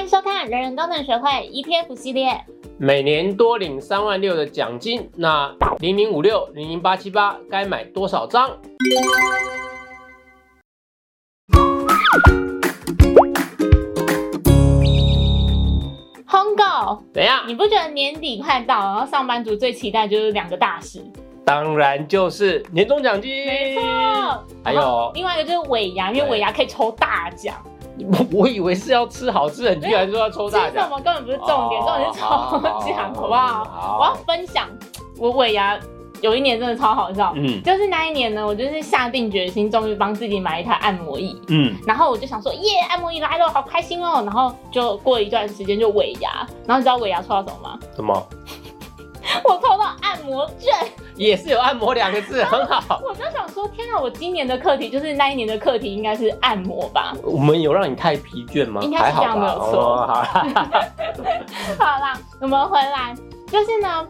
欢迎收看人人都能学会 ETF 系列。每年多领三万六的奖金，那零零五六零零八七八该买多少张？红狗，怎样？你不觉得年底快到，然后上班族最期待就是两个大事？当然就是年终奖金。没错，还有，另外一个就是尾牙，因为尾牙可以抽大奖。我以为是要吃好吃的，你居然说要抽吃什大奖。么根本不是重点，哦重点是抽奖，好不好？我要分享我尾牙有一年真的超好笑，嗯就是那一年呢，我就是下定决心，终于帮自己买一台按摩椅。嗯，然后我就想说，耶，按摩椅来了，好开心哦。然后就过了一段时间就尾牙，然后你知道尾牙抽到什么吗？什么？我抽摩症，也是有按摩两个字，很好。我就想说，天啊，我今年的课题就是那一年的课题应该是按摩吧？我们有让你太疲倦吗？应该是这样没有错哦好啦 好啦，我们回来，就是呢。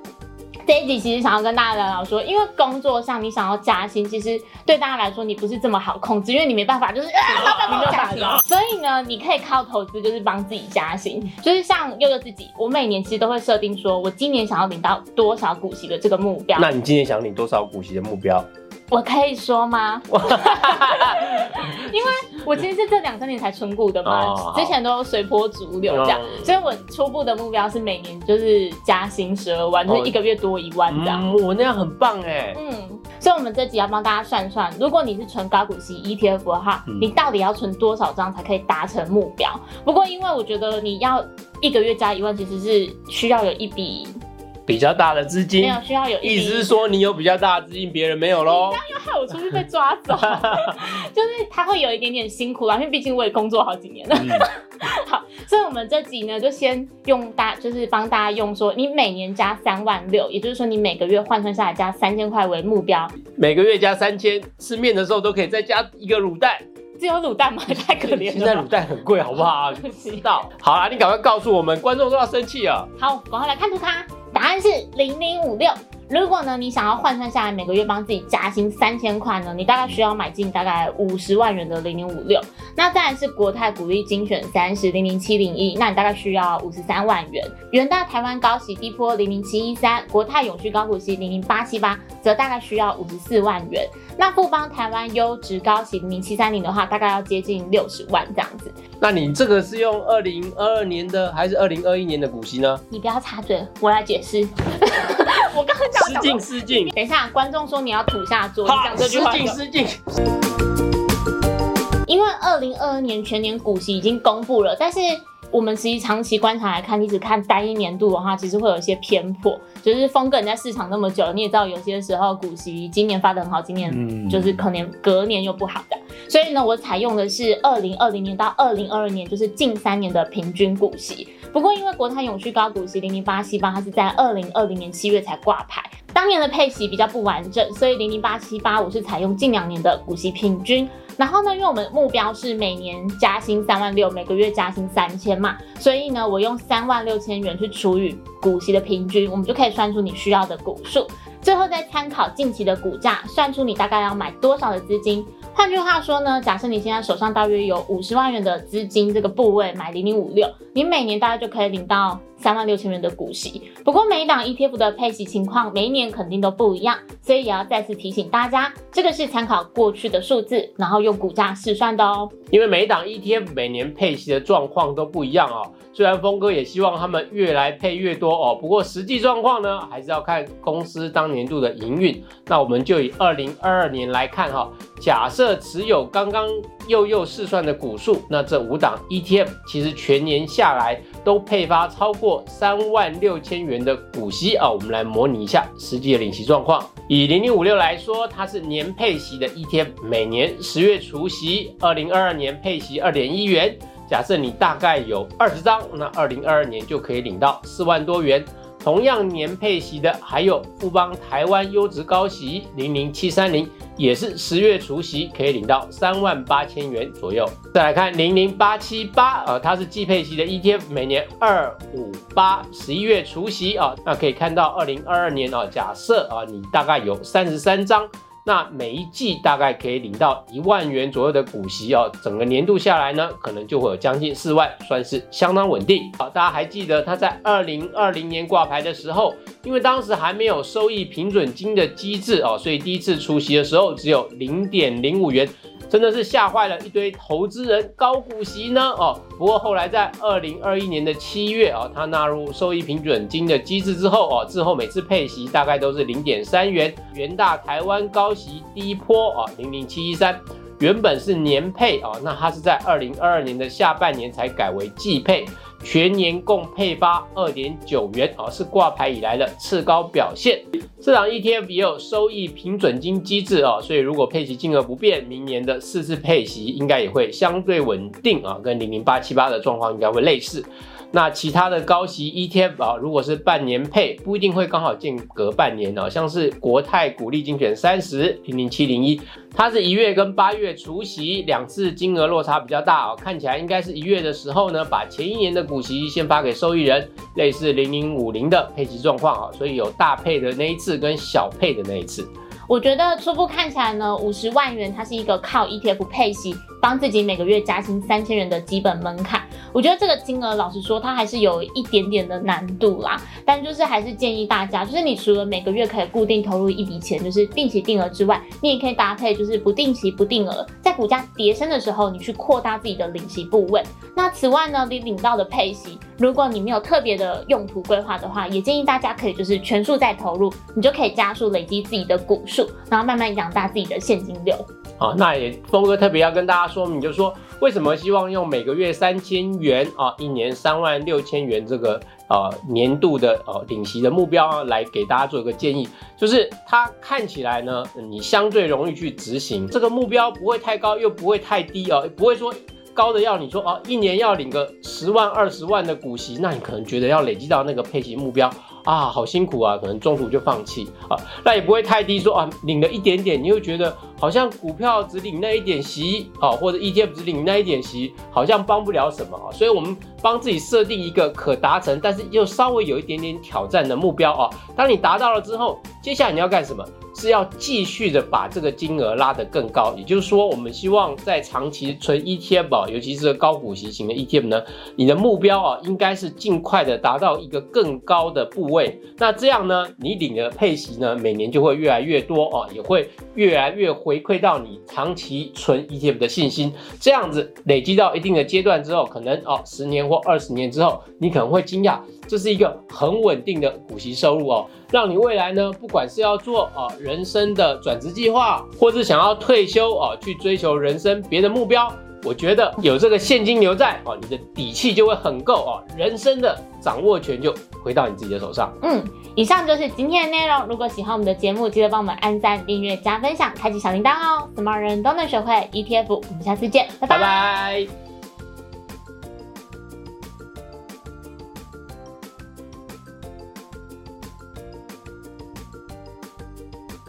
这一集其实想要跟大家聊聊说，因为工作上你想要加薪，其实对大家来说你不是这么好控制，因为你没办法就是啊，老板帮我加薪。所以呢，你可以靠投资，就是帮自己加薪。就是像悠悠自己，我每年其实都会设定说，我今年想要领到多少股息的这个目标。那你今年想领多少股息的目标？我可以说吗？因为我其实是这两三年才存股的嘛，哦之前都随波逐流这样，嗯所以我初步的目标是每年就是加薪十二万，就是一个月多一万这样。嗯，我那样很棒哎。嗯，所以我们这集要帮大家算算，如果你是存高股息 ETF 的话，嗯你到底要存多少张才可以达成目标？不过因为我觉得你要一个月加一万，其实是需要有一笔比较大的资金没金有，需要有，意思是说你有比较大的资金，别人没有喽。害我出去被抓走，就是他会有一点点辛苦啦，因为毕竟我也工作好几年了。嗯，好，所以我们这集呢，就先用大，就是帮大家用说，你每年加三万六，也就是说你每个月换算下来加三千块为目标。每个月加三千，吃面的时候都可以再加一个卤蛋。只有卤蛋吗？太可怜现在。卤蛋很贵，好不好？不知道。好啦，你赶快告诉我们，观众都要生气了。好，赶快来看图卡，答案是零零五六。如果呢，你想要换算下来每个月帮自己加薪三千块呢，你大概需要买进大概五十万元的零零五六。那再来是国泰股利精选三十零零七零一，那你大概需要五十三万元。元大台湾高息低波零零七一三，国泰永续高股息零零八七八，则大概需要五十四万元。那富邦台湾优质高息零零七三零的话，大概要接近六十万这样子。那你这个是用二零二二年的还是二零二一年的股息呢？你不要插嘴，我来解释。我刚刚讲失敬失敬，等一下，观众说你要吐下座，你好，讲这句话失。敬失敬。因为二零二二年全年股息已经公布了，但是我们其实长期观察来看，你只看单一年度的话，其实会有一些偏颇。就是峰哥你在市场那么久，你也知道有些时候股息今年发的很好，今年嗯就是可能隔年又不好的。所以呢，我采用的是二零二零年到二零二二年，就是近三年的平均股息。不过因为国泰永续高股息零零八七八，它是在二零二零年七月才挂牌，当年的配息比较不完整，所以零零八七八我是采用近两年的股息平均。然后呢，因为我们目标是每年加薪三万六，每个月加薪三千嘛，所以呢，我用三万六千元去除以股息的平均，我们就可以算出你需要的股数。最后再参考近期的股价，算出你大概要买多少的资金。换句话说呢，假设你现在手上大约有五十万元的资金，这个部位买零零五六，你每年大概就可以领到三万六千元的股息。不过每一档 ETF 的配息情况每一年肯定都不一样，所以也要再次提醒大家，这个是参考过去的数字，然后用股价试算的哦。因为每一档 ETF 每年配息的状况都不一样哦。虽然峰哥也希望他们越来配越多哦，不过实际状况呢，还是要看公司当年度的营运。那我们就以二零二二年来看哈、假设持有刚刚又又试算的股数，那这五档 ETF 其实全年下来都配发超过三万六千元的股息啊。我们来模拟一下实际的领息状况。以零零五六来说，它是年配息的一天每年十月除息，二零二二年配息二点一元。假设你大概有二十张，那二零二二年就可以领到四万多元。同样年配息的还有富邦台湾优质高息零零七三零，也是十月除息可以领到三万八千元左右。再来看零零八七八啊，它是季配息的 ETF，每年二五八十一月除息啊，那可以看到二零二二年啊，假设啊你大概有三十三张。那每一季大概可以领到一万元左右的股息哦，整个年度下来呢，可能就会有将近四万，算是相当稳定。好，大家还记得他在二零二零年挂牌的时候，因为当时还没有收益平准金的机制哦，所以第一次出席的时候只有零点零五元。真的是吓坏了一堆投资人，高股息呢哦。不过后来在二零二一年的七月啊，它纳入收益平准金的机制之后哦，之后每次配息大概都是零点三元。元大台湾高息第一波啊，零零七一三，原本是年配哦，那它是在二零二二年的下半年才改为季配。全年共配发二点九元啊，是挂牌以来的次高表现。这档 ETF 也有收益平准金机制啊，所以如果配息金额不变，明年的四次配息应该也会相对稳定啊，跟零零八七八的状况应该会类似。那其他的高息 ETF 啊，如果是半年配，不一定会刚好间隔半年哦。像是国泰股利精选三十零零七零一，它是一月跟八月除息两次金额落差比较大哦，看起来应该是一月的时候呢，把前一年的股息先发给受益人，类似零零五零的配息状况啊，所以有大配的那一次跟小配的那一次。我觉得初步看起来呢，五十万元它是一个靠 ETF 配息，帮自己每个月加薪三千元的基本门槛。我觉得这个金额，老实说，它还是有一点点的难度啦。但就是还是建议大家，就是你除了每个月可以固定投入一笔钱，就是定期定额之外，你也可以搭配就是不定期不定额，在股价跌升的时候，你去扩大自己的领息部位。那此外呢，你领到的配息，如果你没有特别的用途规划的话，也建议大家可以就是全数再投入，你就可以加速累积自己的股数，然后慢慢养大自己的现金流。好，那也峰哥特别要跟大家说明，就是说为什么希望用每个月三千元啊，一年三万六千元这个呃年度的呃领息的目标来给大家做一个建议，就是它看起来呢，你相对容易去执行，这个目标不会太高，又不会太低哦，不会说。高的要你说哦，一年要领个十万二十万的股息，那你可能觉得要累积到那个配息目标啊，好辛苦啊，可能中途就放弃啊。那也不会太低，说啊领了一点点，你又觉得好像股票只领那一点息好，或者 ETF 只领那一点息，好像帮不了什么啊。所以我们帮自己设定一个可达成，但是又稍微有一点点挑战的目标啊。当你达到了之后，接下来你要干什么？是要继续的把这个金额拉得更高，也就是说，我们希望在长期存 ETF，尤其是高股息型的 ETF 呢，你的目标啊，应该是尽快的达到一个更高的部位。那这样呢，你领的配息呢，每年就会越来越多哦，也会越来越回馈到你长期存 ETF 的信心。这样子累积到一定的阶段之后，可能哦，十年或二十年之后，你可能会惊讶，这是一个很稳定的股息收入哦。让你未来呢，不管是要做啊人生的转职计划，或是想要退休啊，去追求人生别的目标，我觉得有这个现金流在哦，你的底气就会很够哦，人生的掌握权就回到你自己的手上。嗯，以上就是今天的内容。如果喜欢我们的节目，记得帮我们按赞、订阅、加分享、开启小铃铛哦。什么人都能学会 ETF，我们下次见，拜拜。